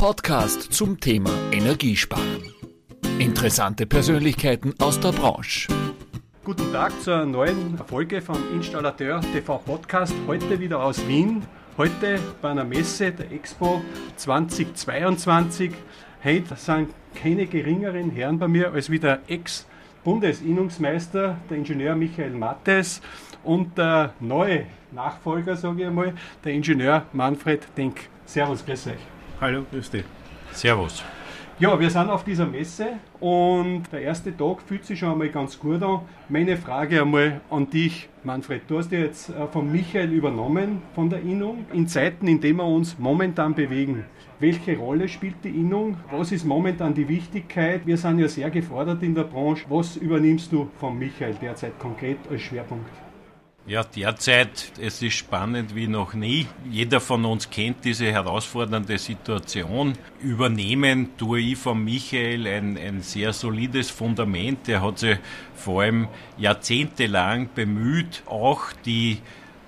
Podcast zum Thema Energiesparen. Interessante Persönlichkeiten aus der Branche. Guten Tag zur neuen Folge vom Installateur TV Podcast. Heute wieder aus Wien. Heute bei einer Messe der Expo 2022. Heute sind keine geringeren Herren bei mir als wie der Ex-Bundesinnungsmeister, der Ingenieur Michael Mattes und der neue Nachfolger, sage ich einmal, der Ingenieur Manfred Denk. Servus, grüß euch. Hallo, grüß dich. Servus. Ja, wir sind auf dieser Messe und der erste Tag fühlt sich schon einmal ganz gut an. Meine Frage einmal an dich, Manfred. Du hast ja jetzt äh, von Michael übernommen, von der Innung. In Zeiten, in denen wir uns momentan bewegen, welche Rolle spielt die Innung? Was ist momentan die Wichtigkeit? Wir sind ja sehr gefordert in der Branche. Was übernimmst du von Michael derzeit konkret als Schwerpunkt? Ja, derzeit, es ist spannend wie noch nie. Jeder von uns kennt diese herausfordernde Situation. Übernehmen tue ich von Michael ein, ein sehr solides Fundament. Er hat sich vor allem jahrzehntelang bemüht, auch die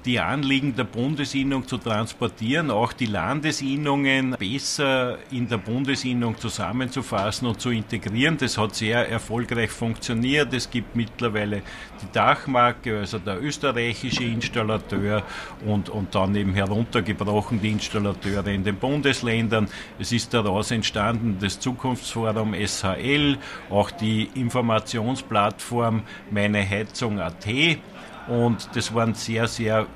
die Anliegen der Bundesinnung zu transportieren, auch die Landesinnungen besser in der Bundesinnung zusammenzufassen und zu integrieren. Das hat sehr erfolgreich funktioniert. Es gibt mittlerweile die Dachmarke, also der österreichische Installateur und, und dann eben heruntergebrochen die Installateure in den Bundesländern. Es ist daraus entstanden das Zukunftsforum SHL, auch die Informationsplattform Meine Heizung AT und das waren sehr, sehr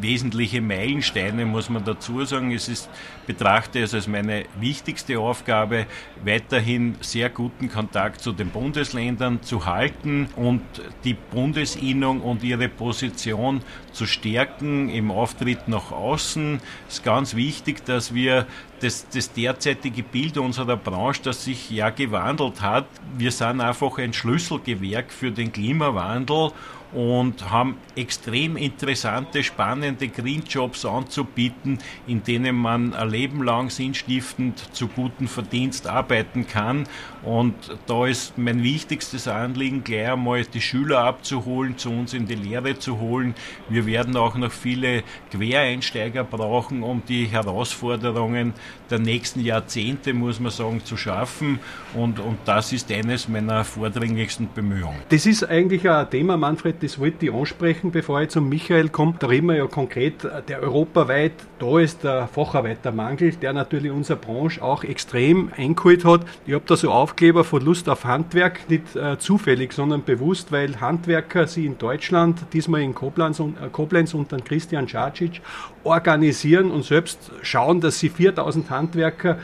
wesentliche Meilensteine, muss man dazu sagen. Es ist, betrachte es als meine wichtigste Aufgabe, weiterhin sehr guten Kontakt zu den Bundesländern zu halten und die Bundesinnung und ihre Position zu stärken im Auftritt nach außen. Es ist ganz wichtig, dass wir das, das derzeitige Bild unserer Branche, das sich ja gewandelt hat, wir sind einfach ein Schlüsselgewerk für den Klimawandel und haben extrem interessante, spannende Greenjobs anzubieten, in denen man ein Leben lang sinnstiftend zu gutem Verdienst arbeiten kann. Und da ist mein wichtigstes Anliegen, gleich einmal die Schüler abzuholen, zu uns in die Lehre zu holen. Wir werden auch noch viele Quereinsteiger brauchen, um die Herausforderungen der nächsten Jahrzehnte, muss man sagen, zu schaffen. Und, und das ist eines meiner vordringlichsten Bemühungen. Das ist eigentlich ein Thema, Manfred, das wollte ich ansprechen, bevor ich zum Michael komme. Da reden wir ja konkret, der europaweit, da ist der Facharbeitermangel, der natürlich unsere Branche auch extrem eingeholt hat. Ich habe da so Aufkleber von Lust auf Handwerk, nicht äh, zufällig, sondern bewusst, weil Handwerker sie in Deutschland, diesmal in Koblenz, äh, Koblenz unter Christian Czacic, organisieren und selbst schauen, dass sie 4000 Handwerker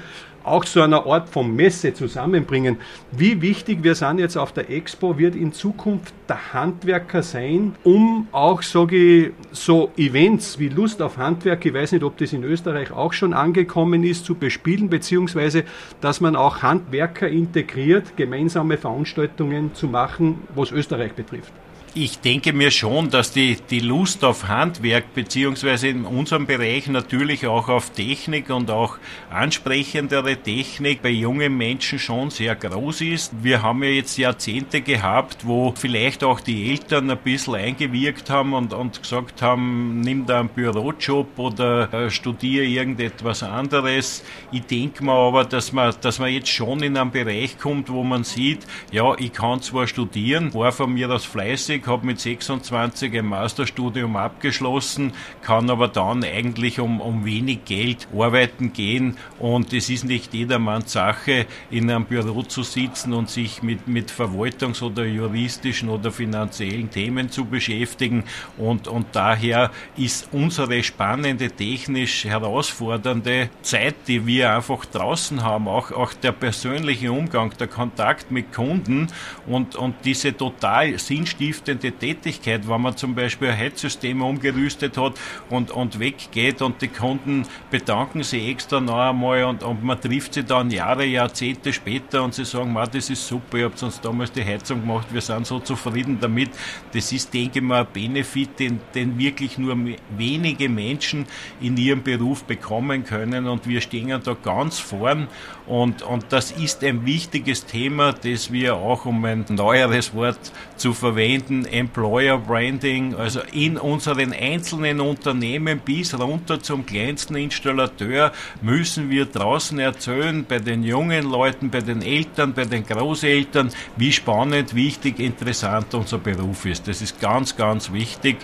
auch so einer Art von Messe zusammenbringen. Wie wichtig wir sind jetzt auf der Expo, wird in Zukunft der Handwerker sein, um auch, sage ich, so Events wie Lust auf Handwerk, ich weiß nicht, ob das in Österreich auch schon angekommen ist, zu bespielen, beziehungsweise, dass man auch Handwerker integriert, gemeinsame Veranstaltungen zu machen, was Österreich betrifft. Ich denke mir schon, dass die, die Lust auf Handwerk beziehungsweise in unserem Bereich natürlich auch auf Technik und auch ansprechendere Technik bei jungen Menschen schon sehr groß ist. Wir haben ja jetzt Jahrzehnte gehabt, wo vielleicht auch die Eltern ein bisschen eingewirkt haben und, und gesagt haben, nimm da einen Bürojob oder äh, studiere irgendetwas anderes. Ich denke mir aber, dass man, dass man jetzt schon in einen Bereich kommt, wo man sieht, ja, ich kann zwar studieren, war von mir aus fleißig, fertig, habe mit 26 ein Masterstudium abgeschlossen, kann aber dann eigentlich um, um wenig Geld arbeiten gehen. Und es ist nicht jedermanns Sache, in einem Büro zu sitzen und sich mit, mit Verwaltungs- oder juristischen oder finanziellen Themen zu beschäftigen. Und, und daher ist unsere spannende, technisch herausfordernde Zeit, die wir einfach draußen haben, auch, auch der persönliche Umgang, der Kontakt mit Kunden und, und diese total sinnstiftende sinnstiftende Tätigkeit, wenn man zum Beispiel ein Heizsystem umgerüstet hat und, und weggeht und die Kunden bedanken sich extra noch einmal und, und man trifft sie dann Jahre, Jahrzehnte später und sie sagen, das ist super, ihr habt uns damals die Heizung gemacht, wir sind so zufrieden damit. Das ist, denke ich mal, ein Benefit, den, den wirklich nur wenige Menschen in ihrem Beruf bekommen können und wir stehen da ganz vorn und, und das ist ein wichtiges Thema, das wir auch, um ein neueres Wort zu verwenden, in Employer Branding, also in unseren einzelnen Unternehmen bis runter zum kleinsten Installateur müssen wir draußen erzählen, bei den jungen Leuten, bei den Eltern, bei den Großeltern, wie spannend, wichtig, interessant unser Beruf ist. Das ist ganz, ganz wichtig.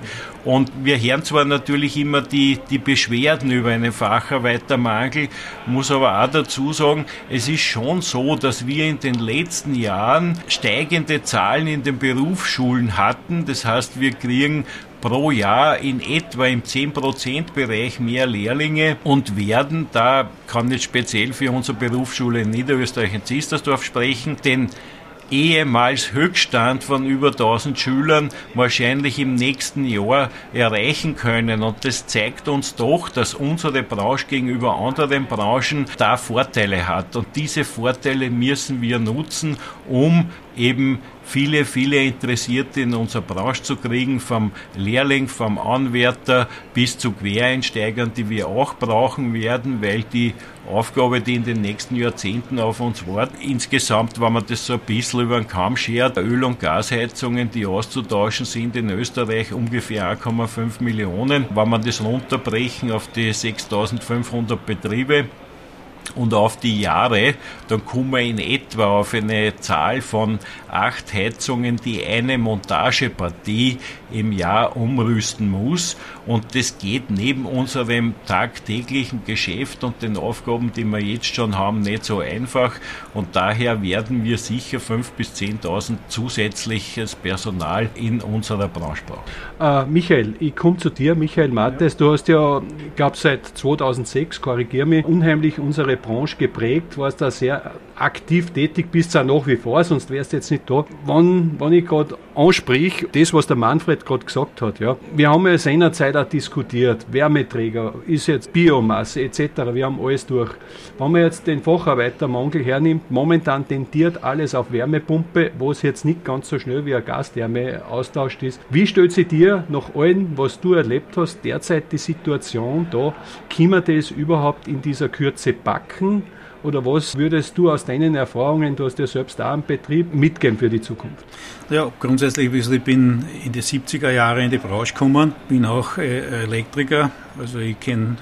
Und wir hören zwar natürlich immer die, die Beschwerden über einen Facharbeitermangel, muss aber auch dazu sagen, es ist schon so, dass wir in den letzten Jahren steigende Zahlen in den Berufsschulen hatten. Das heißt, wir kriegen pro Jahr in etwa im 10%-Bereich mehr Lehrlinge und werden, da kann ich speziell für unsere Berufsschule in Niederösterreich in Ziestersdorf sprechen, den ehemals Höchststand von über 1000 Schülern wahrscheinlich im nächsten Jahr erreichen können. Und das zeigt uns doch, dass unsere Branche gegenüber anderen Branchen da Vorteile hat. Und diese Vorteile müssen wir nutzen, um eben viele, viele Interessierte in unserer Branche zu kriegen, vom Lehrling, vom Anwärter bis zu Quereinsteigern, die wir auch brauchen werden, weil die Aufgabe, die in den nächsten Jahrzehnten auf uns wartet, insgesamt, wenn man das so ein bisschen über den Kamm schert, Öl- und Gasheizungen, die auszutauschen sind in Österreich ungefähr 1,5 Millionen. Wenn man das runterbrechen auf die 6500 Betriebe, und auf die Jahre, dann kommen wir in etwa auf eine Zahl von acht Heizungen, die eine Montagepartie im Jahr umrüsten muss. Und das geht neben unserem tagtäglichen Geschäft und den Aufgaben, die wir jetzt schon haben, nicht so einfach. Und daher werden wir sicher 5.000 bis 10.000 zusätzliches Personal in unserer Branche brauchen. Äh, Michael, ich komme zu dir, Michael Mattes. Du hast ja, ich glaube, seit 2006, korrigier mich, unheimlich unsere Branche geprägt, warst da sehr aktiv tätig, bist auch nach wie vor, sonst wärst du jetzt nicht da. Wenn, wenn ich gerade ansprich, das, was der Manfred gerade gesagt hat, ja. Wir haben ja seinerzeit auch diskutiert, Wärmeträger, ist jetzt Biomasse etc., wir haben alles durch. Wenn man jetzt den Facharbeitermangel hernimmt, momentan tendiert alles auf Wärmepumpe, wo es jetzt nicht ganz so schnell wie ein Gastherme austauscht ist. Wie stellt sich dir nach allem, was du erlebt hast, derzeit die Situation da, kann man das überhaupt in dieser Kürze backen? Oder was würdest du aus deinen Erfahrungen, du hast ja selbst auch einen Betrieb, mitgeben für die Zukunft? Ja, grundsätzlich, ich bin in die 70er Jahre in die Branche gekommen, bin auch äh, Elektriker, also ich kenne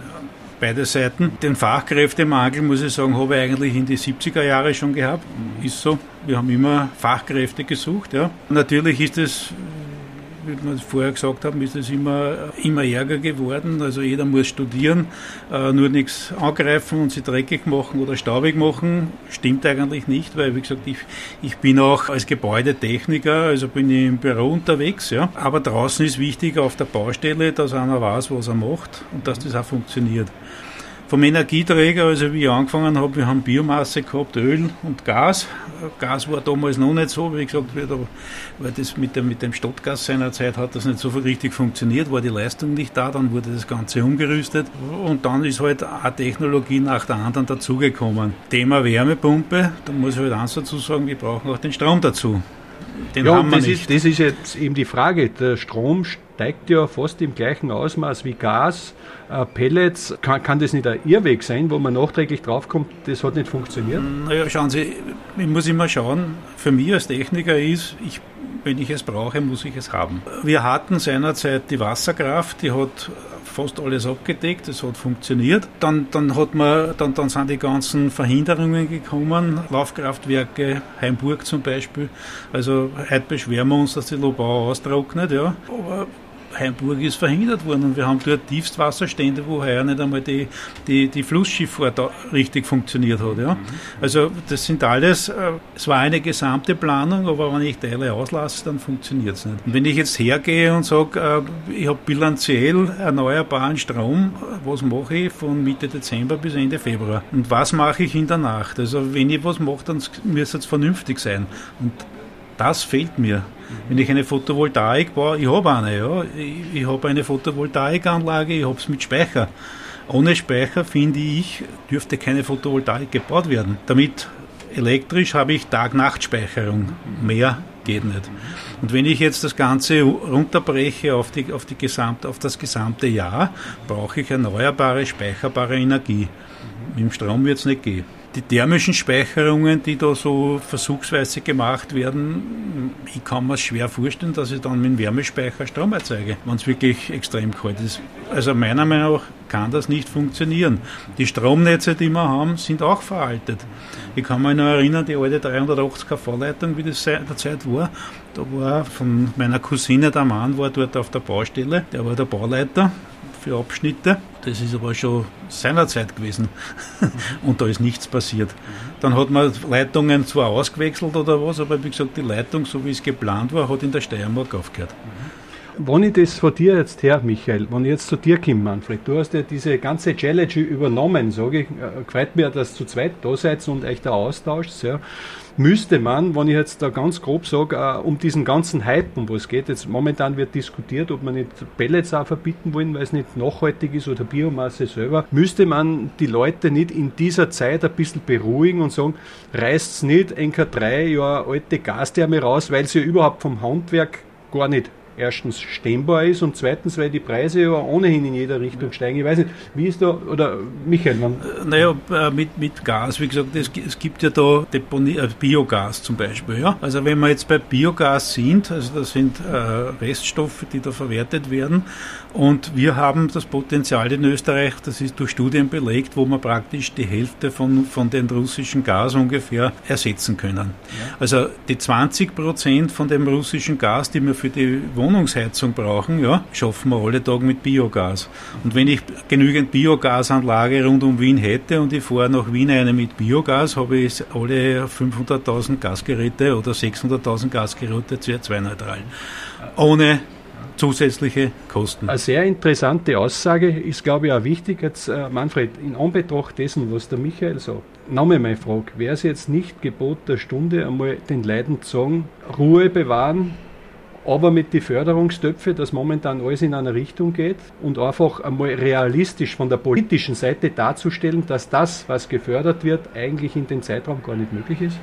beide Seiten. Den Fachkräftemangel, muss ich sagen, habe ich eigentlich in die 70er Jahre schon gehabt. Ist so. Wir haben immer Fachkräfte gesucht. Ja. Natürlich ist es wie wir vorher gesagt haben, ist es immer, immer ärger geworden. Also jeder muss studieren, äh, nur nichts angreifen und sich dreckig machen oder staubig machen. Stimmt eigentlich nicht, weil, wie gesagt, ich, ich bin auch als Gebäudetechniker, also bin ich im Büro unterwegs. Ja. Aber draußen ist wichtig auf der Baustelle, dass einer weiß, was er macht und dass das auch funktioniert. Vom Energieträger, also wie ich angefangen habe, wir haben Biomasse gehabt, Öl und Gas. Gas war damals noch nicht so, wie gesagt, weil das mit dem, mit dem Stadtgas seinerzeit hat das nicht so richtig funktioniert, war die Leistung nicht da, dann wurde das Ganze umgerüstet und dann ist halt eine Technologie nach der anderen dazugekommen. Thema Wärmepumpe, da muss ich halt eins dazu sagen, wir brauchen auch den Strom dazu. Den ja, haben wir das, nicht. Ist, das ist jetzt eben die Frage. Der Strom steigt ja fast im gleichen Ausmaß wie Gas. Äh, Pellets, kann, kann das nicht ein Irrweg sein, wo man nachträglich draufkommt, das hat nicht funktioniert? Naja, schauen Sie, ich muss immer schauen, für mich als Techniker ist, ich, wenn ich es brauche, muss ich es haben. Wir hatten seinerzeit die Wasserkraft, die hat fast alles abgedeckt, es hat funktioniert. Dann, dann, hat man, dann, dann sind die ganzen Verhinderungen gekommen, Laufkraftwerke, Heimburg zum Beispiel. Also heute beschweren wir uns, dass die Lobau austrocknet, ja. Aber Heimburg ist verhindert worden und wir haben dort Tiefstwasserstände, wo heuer nicht einmal die, die, die Flussschifffahrt richtig funktioniert hat. Ja. Also das sind alles, äh, es war eine gesamte Planung, aber wenn ich Teile auslasse, dann funktioniert es nicht. Und wenn ich jetzt hergehe und sage, äh, ich habe bilanziell erneuerbaren Strom, was mache ich von Mitte Dezember bis Ende Februar? Und was mache ich in der Nacht? Also wenn ich was mache, dann müsste es vernünftig sein. Und das fehlt mir. Wenn ich eine Photovoltaik baue, ich habe eine, ja. Ich, ich habe eine Photovoltaikanlage, ich habe es mit Speicher. Ohne Speicher, finde ich, dürfte keine Photovoltaik gebaut werden. Damit elektrisch habe ich Tag-Nacht-Speicherung. Mehr geht nicht. Und wenn ich jetzt das Ganze runterbreche auf, die, auf, die gesamte, auf das gesamte Jahr, brauche ich erneuerbare, speicherbare Energie. Mit dem Strom wird es nicht gehen. Die thermischen Speicherungen, die da so versuchsweise gemacht werden, ich kann mir schwer vorstellen, dass ich dann mit dem Wärmespeicher Strom erzeuge, wenn es wirklich extrem kalt ist. Also meiner Meinung nach kann das nicht funktionieren. Die Stromnetze, die wir haben, sind auch veraltet. Ich kann mich noch erinnern, die alte 380 kV-Leitung, wie das in der Zeit war, da war von meiner Cousine, der Mann war dort auf der Baustelle, der war der Bauleiter für Abschnitte. Das ist aber schon seinerzeit gewesen und da ist nichts passiert. Dann hat man Leitungen zwar ausgewechselt oder was, aber wie gesagt, die Leitung, so wie es geplant war, hat in der Steiermark aufgehört. Wenn ich das von dir jetzt her, Michael, wenn ich jetzt zu dir komme, Manfred, du hast ja diese ganze Challenge übernommen, sage ich, äh, freut mich, dass du zu zweit da seid und euch da austauscht. Ja. Müsste man, wenn ich jetzt da ganz grob sage, uh, um diesen ganzen Hype, um was geht, jetzt momentan wird diskutiert, ob man nicht Pellets auch verbieten wollen, weil es nicht nachhaltig ist oder Biomasse selber, müsste man die Leute nicht in dieser Zeit ein bisschen beruhigen und sagen, reißt nicht NK drei Jahre alte Gastherme raus, weil sie überhaupt vom Handwerk gar nicht erstens stemmbar ist und zweitens, weil die Preise ja ohnehin in jeder Richtung steigen. Ich weiß nicht, wie ist da, oder Michael? Man äh, naja, äh, mit, mit Gas, wie gesagt, es, es gibt ja da Deponie, äh, Biogas zum Beispiel. Ja? Also wenn wir jetzt bei Biogas sind, also das sind äh, Reststoffe, die da verwertet werden und wir haben das Potenzial in Österreich, das ist durch Studien belegt, wo wir praktisch die Hälfte von, von den russischen Gas ungefähr ersetzen können. Ja. Also die 20 Prozent von dem russischen Gas, die wir für die Wohnungsheizung brauchen, ja, schaffen wir alle Tage mit Biogas. Und wenn ich genügend Biogasanlage rund um Wien hätte und ich fahre nach Wien eine mit Biogas, habe ich alle 500.000 Gasgeräte oder 600.000 Gasgeräte CO2-neutral. Ohne zusätzliche Kosten. Eine sehr interessante Aussage ist, glaube ich, auch wichtig. Jetzt, äh, Manfred, in Anbetracht dessen, was der Michael sagt, nochmal meine Frage, wäre es jetzt nicht Gebot der Stunde, einmal den Leuten zu sagen, Ruhe bewahren, aber mit den Förderungstöpfen, dass momentan alles in eine Richtung geht und einfach einmal realistisch von der politischen Seite darzustellen, dass das, was gefördert wird, eigentlich in dem Zeitraum gar nicht möglich ist?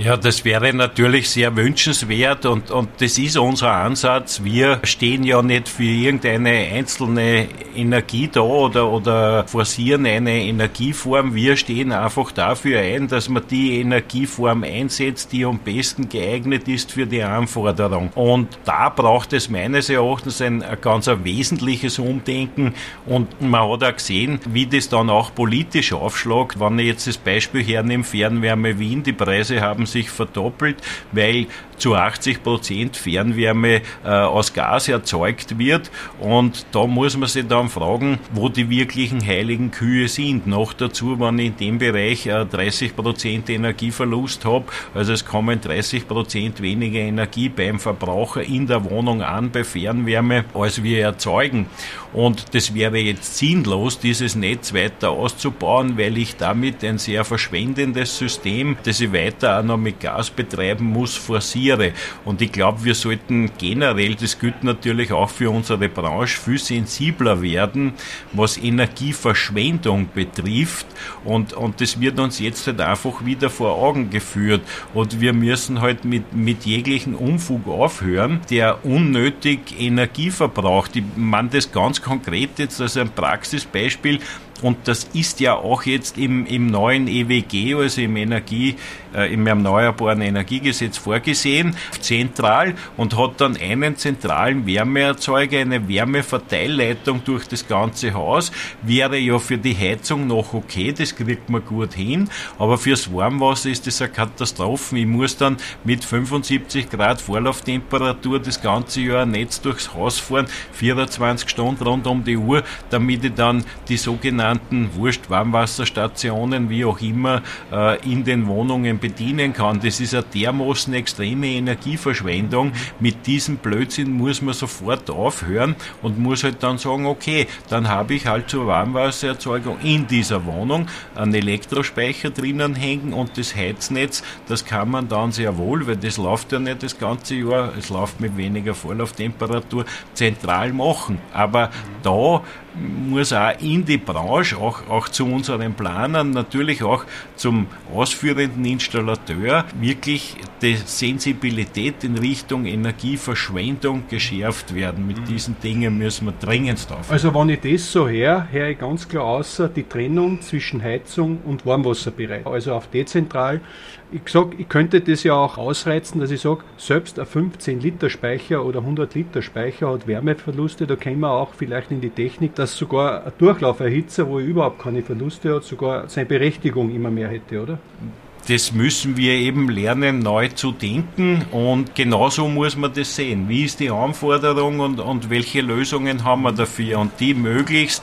Ja, das wäre natürlich sehr wünschenswert und, und das ist unser Ansatz. Wir stehen ja nicht für irgendeine einzelne Energie da oder, oder forcieren eine Energieform. Wir stehen einfach dafür ein, dass man die Energieform einsetzt, die am besten geeignet ist für die Anforderung. Und da braucht es meines Erachtens ein, ein ganz ein wesentliches Umdenken und man hat auch gesehen, wie das dann auch politisch aufschlägt. Wenn ich jetzt das Beispiel hernehme, Fernwärme Wien, die Preise haben sich verdoppelt, weil zu 80 Prozent Fernwärme äh, aus Gas erzeugt wird. Und da muss man sich dann fragen, wo die wirklichen heiligen Kühe sind. Noch dazu, wenn ich in dem Bereich äh, 30 Prozent Energieverlust habe, also es kommen 30 Prozent weniger Energie beim Verbraucher in der Wohnung an bei Fernwärme, als wir erzeugen. Und das wäre jetzt sinnlos, dieses Netz weiter auszubauen, weil ich damit ein sehr verschwendendes System, das ich weiter auch noch mit Gas betreiben muss, forciere. Und ich glaube, wir sollten generell, das gilt natürlich auch für unsere Branche, viel sensibler werden, was Energieverschwendung betrifft. Und, und das wird uns jetzt halt einfach wieder vor Augen geführt. Und wir müssen halt mit, mit jeglichen Unfug aufhören, der unnötig Energie verbraucht. Ich meine das ganz konkret jetzt als ein Praxisbeispiel. Und das ist ja auch jetzt im, im neuen EWG, also im Energie, äh, im Erneuerbaren Energiegesetz vorgesehen, zentral und hat dann einen zentralen Wärmeerzeuger, eine Wärmeverteilleitung durch das ganze Haus. Wäre ja für die Heizung noch okay, das kriegt man gut hin, aber fürs Warmwasser ist das eine Katastrophe. Ich muss dann mit 75 Grad Vorlauftemperatur das ganze Jahr ein Netz durchs Haus fahren, 24 Stunden rund um die Uhr, damit ich dann die sogenannten Wurst Warmwasserstationen, wie auch immer, äh, in den Wohnungen bedienen kann. Das ist eine dermaßen extreme Energieverschwendung. Mit diesem Blödsinn muss man sofort aufhören und muss halt dann sagen, okay, dann habe ich halt zur Warmwassererzeugung in dieser Wohnung einen Elektrospeicher drinnen hängen und das Heiznetz, das kann man dann sehr wohl, weil das läuft ja nicht das ganze Jahr, es läuft mit weniger Vorlauftemperatur, zentral machen. Aber da muss auch in die Branche, auch, auch zu unseren Planern, natürlich auch zum ausführenden Installateur, wirklich die Sensibilität in Richtung Energieverschwendung geschärft werden. Mit mhm. diesen Dingen müssen wir dringend drauf. Also wenn ich das so her, höre ich ganz klar außer die Trennung zwischen Heizung und Warmwasserbereich. Also auf dezentral ich sage, ich könnte das ja auch ausreizen, dass ich sage, selbst ein 15 Liter Speicher oder 100 Liter Speicher hat Wärmeverluste. Da kämen wir auch vielleicht in die Technik, dass sogar ein Durchlauferhitzer, wo ich überhaupt keine Verluste hat, sogar seine Berechtigung immer mehr hätte, oder? das müssen wir eben lernen, neu zu denken und genauso muss man das sehen. Wie ist die Anforderung und, und welche Lösungen haben wir dafür und die möglichst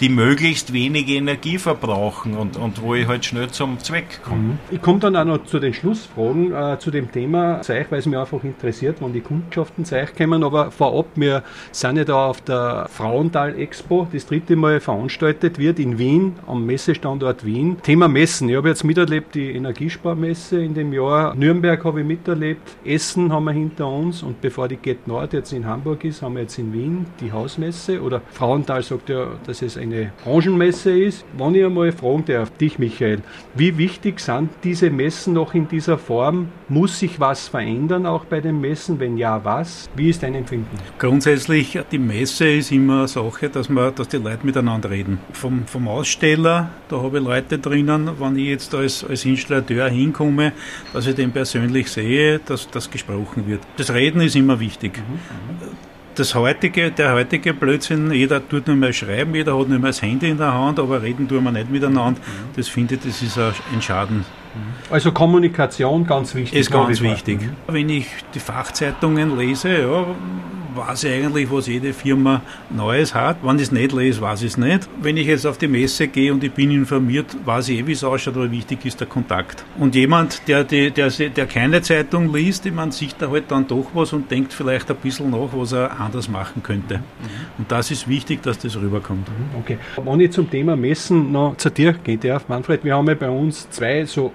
die möglichst wenig Energie verbrauchen und, und wo ich halt schnell zum Zweck komme. Mhm. Ich komme dann auch noch zu den Schlussfragen äh, zu dem Thema Zeich, weil es mich einfach interessiert, wann die Kundschaften Zeich kommen. Aber vorab, wir sind ja da auf der Frauental Expo, das dritte Mal veranstaltet wird in Wien, am Messestandort Wien. Thema Messen. Ich habe jetzt miterlebt die Energiesparmesse in dem Jahr. Nürnberg habe ich miterlebt. Essen haben wir hinter uns und bevor die Get Nord jetzt in Hamburg ist, haben wir jetzt in Wien die Hausmesse. Oder Frauental sagt ja, dass es ein eine Branchenmesse ist. Wenn ich einmal fragen darf, dich Michael, wie wichtig sind diese Messen noch in dieser Form? Muss sich was verändern auch bei den Messen? Wenn ja, was? Wie ist dein Empfinden? Grundsätzlich, die Messe ist immer eine Sache, dass, man, dass die Leute miteinander reden. Vom, vom Aussteller, da habe ich Leute drinnen, wenn ich jetzt als, als Installateur hinkomme, dass ich den persönlich sehe, dass das gesprochen wird. Das Reden ist immer wichtig. Mhm, mhm das heutige, der heutige Blödsinn, jeder tut nur mehr schreiben, jeder hat nur mehr das Handy in der Hand, aber reden tun wir nicht miteinander. Mhm. Das finde ich, das ist ein Schaden. Also Kommunikation ganz wichtig. Ist ganz wichtig. Mhm. Wenn ich die Fachzeitungen lese, ja, weiß ich eigentlich, was jede Firma Neues hat. Wenn ich es nicht lese, weiß ich es nicht. Wenn ich jetzt auf die Messe gehe und ich bin informiert, weiß ich eh, wie es ausschaut, aber wichtig ist der Kontakt. Und jemand, der, die, der, der keine Zeitung liest, meine, sieht da halt dann doch was und denkt vielleicht ein bisschen nach, was er anders machen könnte. Mhm. Und das ist wichtig, dass das rüberkommt. Mhm, okay. Wenn ich zum Thema Messen noch zu dir geht, darf, Manfred, wir haben ja bei uns zwei so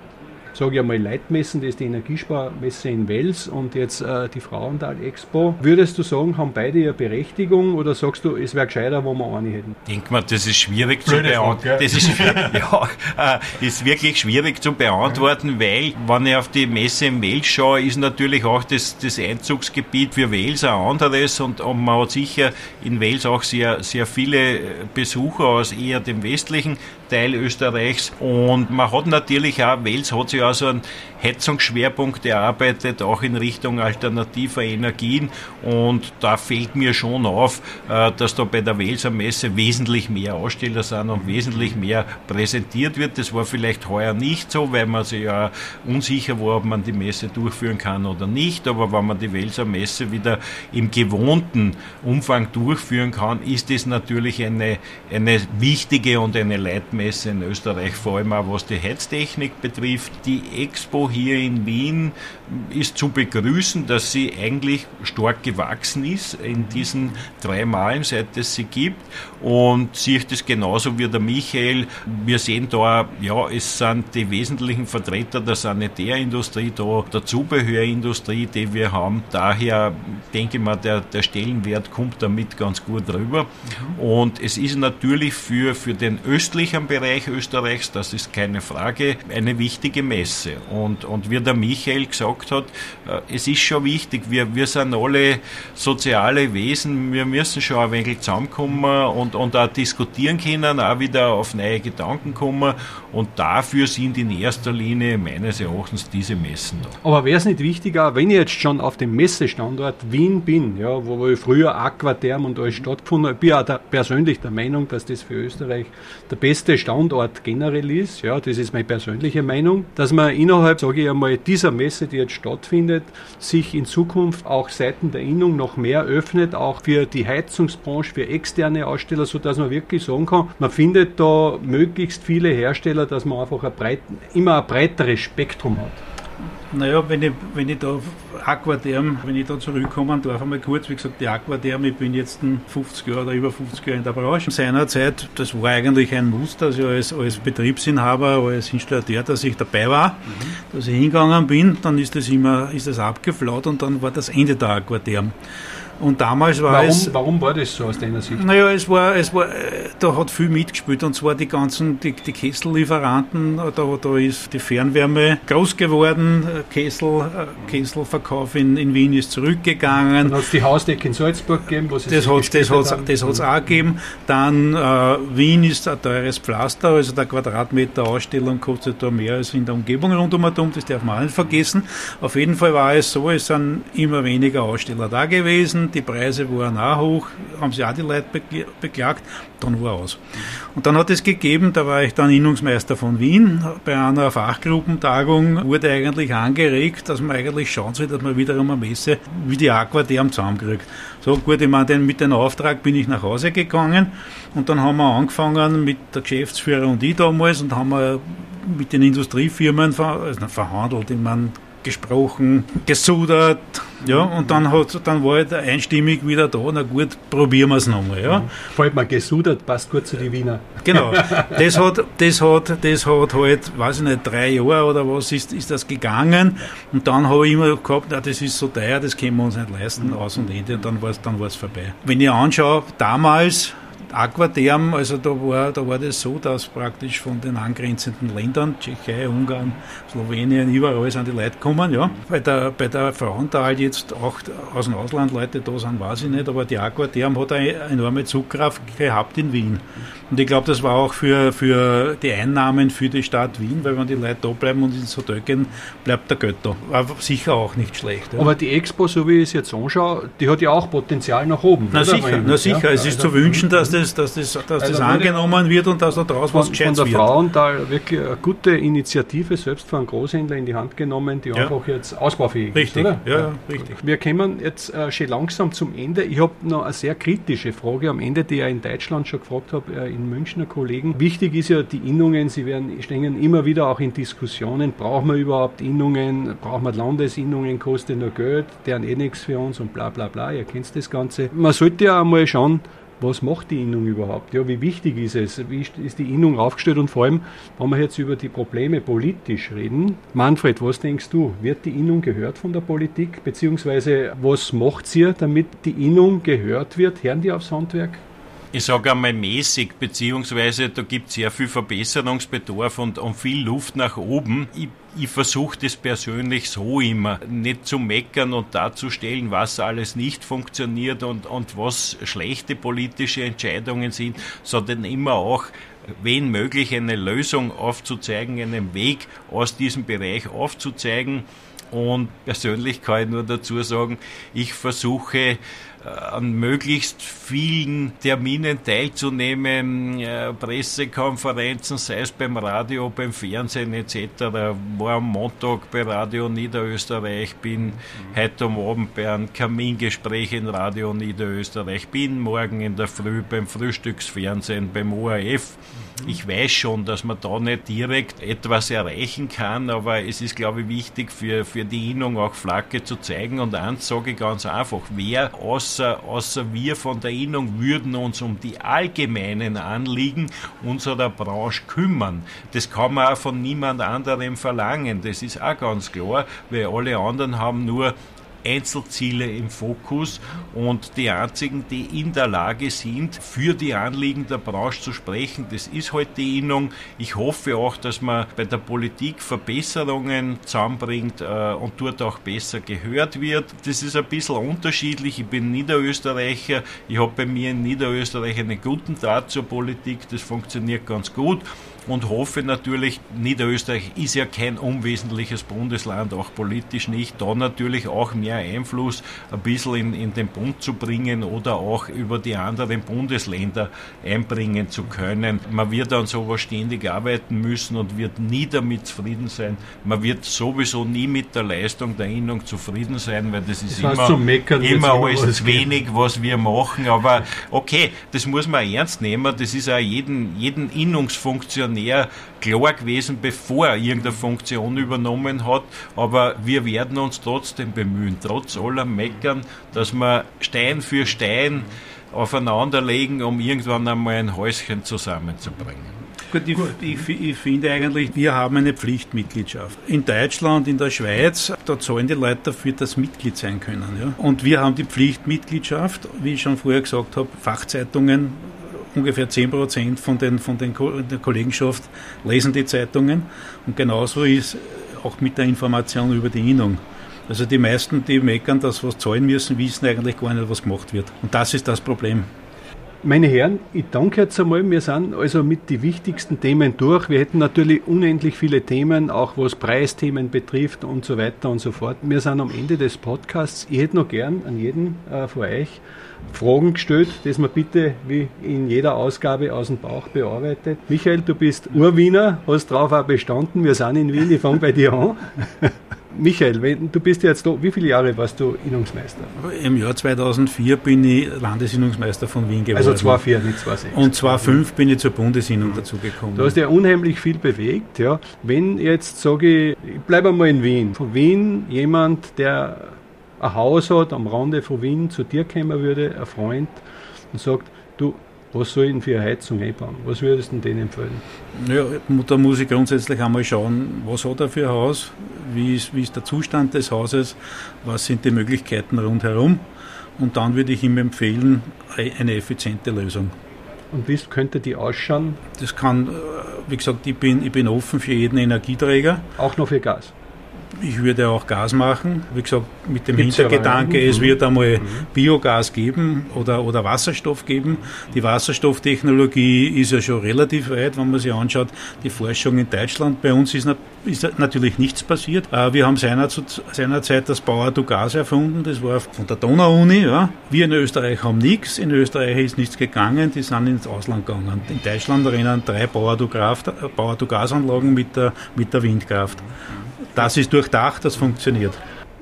sage ich einmal, Leitmessen, das ist die Energiesparmesse in Wels und jetzt äh, die Frauental Expo. Würdest du sagen, haben beide ihre Berechtigung oder sagst du, es wäre gescheiter, wo wir eine hätten? Ich denke mal, das ist schwierig Blöde zu beantworten. Das ist, ja, äh, ist wirklich schwierig zu beantworten, weil, wenn ich auf die Messe in Wels schaue, ist natürlich auch das, das Einzugsgebiet für Wels ein anderes und, und man hat sicher in Wels auch sehr, sehr viele Besucher aus eher dem westlichen Teil Österreichs und man hat natürlich auch, Wels hat sich ja so einen Heizungsschwerpunkt erarbeitet, auch in Richtung alternativer Energien. Und da fällt mir schon auf, äh, dass da bei der Welser Messe wesentlich mehr Aussteller sind und wesentlich mehr präsentiert wird. Das war vielleicht heuer nicht so, weil man sich ja unsicher war, ob man die Messe durchführen kann oder nicht. Aber wenn man die Welser Messe wieder im gewohnten Umfang durchführen kann, ist es natürlich eine, eine wichtige und eine Leitmesse in Österreich, vor allem auch was die Heiztechnik betrifft. Die Expo hier in Wien ist zu begrüßen, dass sie eigentlich stark gewachsen ist in diesen drei Malen, seit es sie gibt. Und sieht das genauso wie der Michael. Wir sehen da, ja, es sind die wesentlichen Vertreter der Sanitärindustrie da, der Zubehörindustrie, die wir haben. Daher denke ich mal, der, der Stellenwert kommt damit ganz gut rüber. Und es ist natürlich für, für den östlichen Bereich Österreichs, das ist keine Frage, eine wichtige Messe. Und, und wie der Michael gesagt hat, äh, es ist schon wichtig, wir, wir sind alle soziale Wesen, wir müssen schon ein wenig zusammenkommen und, und auch diskutieren können, auch wieder auf neue Gedanken kommen. Und dafür sind in erster Linie meines Erachtens diese Messen da. Aber wäre es nicht wichtiger, wenn ich jetzt schon auf dem Messestandort Wien bin, ja, wo ich früher Aquatherm und alles stattgefunden habe, ich bin auch der, persönlich der Meinung, dass das für Österreich der beste Standort generell ist. Ja, das ist meine persönliche Meinung, dass man innerhalb, sage ich einmal, dieser Messe, die jetzt stattfindet, sich in Zukunft auch seitens der Innung noch mehr öffnet, auch für die Heizungsbranche, für externe Aussteller, sodass man wirklich sagen kann, man findet da möglichst viele Hersteller, dass man einfach ein breit, immer ein breiteres Spektrum hat. Naja, wenn ich, wenn ich da Aquaderm, wenn ich da zurückkommen darf, einmal kurz, wie gesagt, die Aquaderm, ich bin jetzt 50 Jahre oder über 50 Jahre in der Branche. Seinerzeit, das war eigentlich ein Muster, also als, als Betriebsinhaber, als Installateur, dass ich dabei war, mhm. dass ich hingegangen bin, dann ist das immer, ist das abgeflaut und dann war das Ende der Aquaderm. Und damals war warum, es. Warum war das so aus deiner Sicht? Naja, es war, es war, da hat viel mitgespielt und zwar die ganzen, die, die Kessellieferanten, da, da ist die Fernwärme groß geworden, Kessel, Kesselverkauf in, in Wien ist zurückgegangen. Dann hat es die Hausdecke in Salzburg gegeben, wo es das hat das hat's, das hat's auch gegeben. Dann äh, Wien ist ein teures Pflaster, also der Quadratmeter Ausstellung kostet da mehr als in der Umgebung rundum, das darf man auch nicht vergessen. Auf jeden Fall war es so, es sind immer weniger Aussteller da gewesen, die Preise waren auch hoch, haben sich auch die Leute beklagt, dann war aus. Und dann hat es gegeben, da war ich dann Innungsmeister von Wien, bei einer Fachgruppentagung wurde eigentlich angeregt, dass man eigentlich schauen soll, dass man wiederum eine Messe wie die Aquaterm zusammenkriegt. So gut, ich meine, mit dem Auftrag bin ich nach Hause gegangen und dann haben wir angefangen mit der Geschäftsführer und ich damals und haben wir mit den Industriefirmen also verhandelt. Ich meine, gesprochen, gesudert, ja, und dann, hat, dann war ich einstimmig wieder da, na gut, probieren wir es nochmal, ja. Fällt mir gesudert, passt gut zu den Wiener. Genau, das hat, das hat, das hat halt, weiß ich nicht, drei Jahre oder was ist, ist das gegangen und dann habe ich immer gehabt, na, das ist so teuer, das können wir uns nicht leisten, aus und Ende, und dann war es dann vorbei. Wenn ich anschaue, damals, Aquatherm, also da war, da war das so, dass praktisch von den angrenzenden Ländern, Tschechei, Ungarn, Slowenien, überall sind die Leute gekommen, ja. Bei der, bei der Frauenthal jetzt auch aus dem Ausland Leute da sind, weiß ich nicht, aber die Aquatherm hat eine enorme Zugkraft gehabt in Wien. Und ich glaube, das war auch für, für die Einnahmen für die Stadt Wien, weil wenn die Leute da bleiben und ins Hotel gehen, bleibt der Götter. War sicher auch nicht schlecht. Ja. Aber die Expo, so wie ich es jetzt anschaue, die hat ja auch Potenzial nach oben. Na sicher, na sicher. Ja? Es ist also zu wünschen, dass das, dass das, dass das also angenommen wird und dass da draus was Gescheites wird. Von der Frauenthal wirklich eine gute Initiative, selbst von einem Großhändler in die Hand genommen, die ja. einfach jetzt ausbaufähig richtig. ist. Richtig, ja, richtig. Wir kommen jetzt äh, schon langsam zum Ende. Ich habe noch eine sehr kritische Frage am Ende, die ich in Deutschland schon gefragt habe, äh, in Münchner Kollegen. Wichtig ist ja die Innungen, sie werden, stehen immer wieder auch in Diskussionen, brauchen wir überhaupt Innungen, brauchen wir Landesinnungen, kostet nur Geld, deren eh nichts für uns und bla bla bla, ihr kennt das Ganze. Man sollte ja einmal schauen, was macht die Innung überhaupt? Ja, wie wichtig ist es? Wie ist die Innung aufgestellt? Und vor allem, wenn wir jetzt über die Probleme politisch reden, Manfred, was denkst du? Wird die Innung gehört von der Politik? Beziehungsweise, was macht sie, damit die Innung gehört wird? Hören die aufs Handwerk? Ich sage einmal mäßig, beziehungsweise da gibt es sehr viel Verbesserungsbedarf und, und viel Luft nach oben. Ich, ich versuche das persönlich so immer, nicht zu meckern und darzustellen, was alles nicht funktioniert und, und was schlechte politische Entscheidungen sind, sondern immer auch wenn möglich eine Lösung aufzuzeigen, einen Weg aus diesem Bereich aufzuzeigen. Und persönlich kann ich nur dazu sagen, ich versuche an möglichst vielen Terminen teilzunehmen, äh, Pressekonferenzen, sei es beim Radio, beim Fernsehen etc. War am Montag bei Radio Niederösterreich, bin mhm. heute Abend bei einem Kamingespräch in Radio Niederösterreich, bin morgen in der Früh beim Frühstücksfernsehen beim ORF. Mhm. Ich weiß schon, dass man da nicht direkt etwas erreichen kann, aber es ist, glaube ich, wichtig für, für die Innung auch Flagge zu zeigen und eins sage ich ganz einfach, wer aus außer, außer wir von der Innung würden uns um die allgemeinen Anliegen unserer Branche kümmern. Das kann man auch von niemand anderem verlangen. Das ist auch ganz klar, weil alle anderen haben nur Einzelziele im Fokus und die einzigen, die in der Lage sind, für die Anliegen der Branche zu sprechen, das ist heute halt die Innung. Ich hoffe auch, dass man bei der Politik Verbesserungen zusammenbringt äh, und dort auch besser gehört wird. Das ist ein bisschen unterschiedlich. Ich bin Niederösterreicher. Ich habe bei mir in Niederösterreich einen guten Draht zur Politik. Das funktioniert ganz gut und hoffe natürlich, Niederösterreich ist ja kein unwesentliches Bundesland, auch politisch nicht, da natürlich auch mehr Einfluss ein bisschen in, in den Bund zu bringen oder auch über die anderen Bundesländer einbringen zu können. Man wird an sowas ständig arbeiten müssen und wird nie damit zufrieden sein. Man wird sowieso nie mit der Leistung der Innung zufrieden sein, weil das ist das immer, meckern, immer alles wenig, was wir machen. Aber okay, das muss man ernst nehmen. Das ist auch jeden, jeden Innungsfunktionär Funktionär klar gewesen, bevor er irgendeine Funktion übernommen hat. Aber wir werden uns trotzdem bemühen, trotz aller Meckern, dass wir Stein für Stein aufeinanderlegen, um irgendwann einmal ein Häuschen zusammenzubringen. Gut, ich, ich, ich, finde eigentlich, wir haben eine Pflichtmitgliedschaft. In Deutschland, in der Schweiz, da zahlen die Leute dafür, dass sie Mitglied sein können. Ja? Und wir haben die Pflichtmitgliedschaft, wie ich schon vorher gesagt habe, Fachzeitungen, ungefähr 10 Prozent von, den, von den der Kollegenschaft lesen die Zeitungen. Und genauso ist auch mit der Information über die Innung. Also die meisten, die meckern, dass was zahlen müssen, wissen eigentlich gar nicht, was gemacht wird. Und das ist das Problem. Meine Herren, ich danke jetzt einmal. Wir sind also mit den wichtigsten Themen durch. Wir hätten natürlich unendlich viele Themen, auch was Preisthemen betrifft und so weiter und so fort. Wir sind am Ende des Podcasts. Ich hätte noch gern an jeden äh, von euch Fragen gestellt, dass man bitte wie in jeder Ausgabe aus dem Bauch bearbeitet. Michael, du bist Urwiener, hast drauf auch bestanden. Wir sind in Wien, ich fange bei dir an. Michael, wenn, du bist jetzt da, wie viele Jahre warst du Innungsmeister? Im Jahr 2004 bin ich Landesinnungsmeister von Wien geworden. Also 2004, nicht 2006. Und 2005 bin ich zur Bundesinnung mhm. dazugekommen. Du hast ja unheimlich viel bewegt. Ja. Wenn jetzt sage ich, ich bleibe einmal in Wien. Von Wien jemand, der ein Haus hat am Rande von Wien, zu dir kommen würde, ein Freund, und sagt, du, was soll ich denn für eine Heizung einbauen? Was würdest du denen empfehlen? Ja, da muss ich grundsätzlich einmal schauen, was hat er für ein Haus, wie ist, wie ist der Zustand des Hauses, was sind die Möglichkeiten rundherum und dann würde ich ihm empfehlen, eine effiziente Lösung. Und wie könnte die ausschauen? Das kann, äh, wie gesagt, ich bin, ich bin offen für jeden Energieträger. Auch noch für Gas? Ich würde auch Gas machen. Wie gesagt, mit dem Gibt's Hintergedanke, ja es wird einmal mhm. Biogas geben oder, oder Wasserstoff geben. Die Wasserstofftechnologie ist ja schon relativ weit, wenn man sich anschaut. Die Forschung in Deutschland, bei uns ist, ist natürlich nichts passiert. Äh, wir haben seinerzeit das Bauer to Gas erfunden, das war von der Donau-Uni. Ja. Wir in Österreich haben nichts. In Österreich ist nichts gegangen, die sind ins Ausland gegangen. In Deutschland rennen drei Bauer to Gasanlagen mit der, mit der Windkraft. Das ist durchdacht, das funktioniert.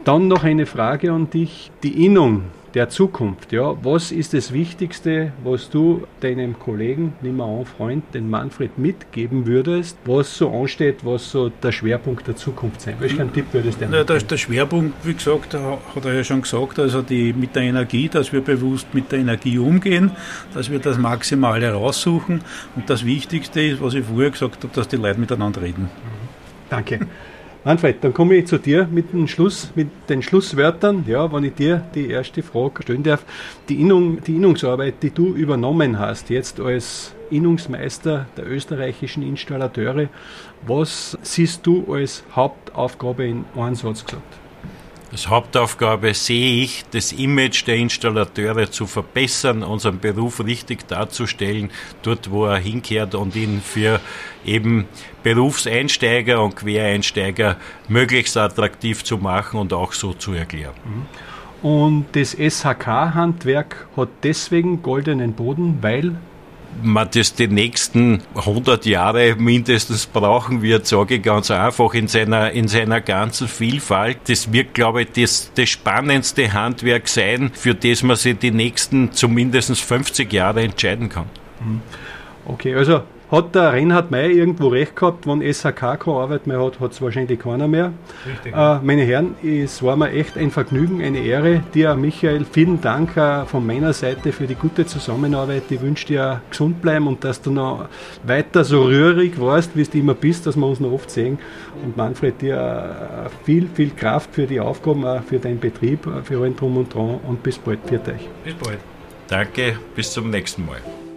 Dann noch eine Frage an dich. Die Innung der Zukunft, ja, was ist das Wichtigste, was du deinem Kollegen, nimm mal an, Freund, den Manfred mitgeben würdest, was so ansteht, was so der Schwerpunkt der Zukunft sein? Welchen Tipp würdest du ja, der, der Schwerpunkt, wie gesagt, hat er ja schon gesagt, also die, mit der Energie, dass wir bewusst mit der Energie umgehen, dass wir das Maximale raussuchen und das Wichtigste ist, was ich vorher gesagt habe, dass die Leute miteinander reden. Danke. Manfred, dann komme ich zu dir mit, dem Schluss, mit den Schlusswörtern. Ja, wenn ich dir die erste Frage stellen darf. Die, Innung, die Innungsarbeit, die du übernommen hast, jetzt als Innungsmeister der österreichischen Installateure, was siehst du als Hauptaufgabe in einem Satz gesagt? Als Hauptaufgabe sehe ich, das Image der Installateure zu verbessern, unseren Beruf richtig darzustellen, dort wo er hinkehrt und ihn für eben Berufseinsteiger und Quereinsteiger möglichst attraktiv zu machen und auch so zu erklären. Mhm. Und das SHK-Handwerk hat deswegen goldenen Boden, weil man das die nächsten 100 Jahre mindestens brauchen wird, sage ich ganz einfach, in seiner, in seiner ganzen Vielfalt. Das wird, glaube ich, das, das spannendste Handwerk sein, für das man sich die nächsten zumindest 50 Jahre entscheiden kann. Mhm. Okay, also hat der Reinhard May irgendwo recht gehabt, wenn SHK keine Arbeit mehr hat, hat es wahrscheinlich keiner mehr. Richtig. Äh, meine Herren, es war mir echt ein Vergnügen, eine Ehre. Dir, Michael, vielen Dank äh, von meiner Seite für die gute Zusammenarbeit. Ich wünsche dir gesund bleiben und dass du noch weiter so rührig warst, wie du immer bist, dass wir uns noch oft sehen. Und Manfred, dir äh, viel, viel Kraft für die Aufgaben, äh, für deinen Betrieb, äh, für allen Drum und Dran und bis bald. Viert euch. Bis bald. Danke, bis zum nächsten Mal.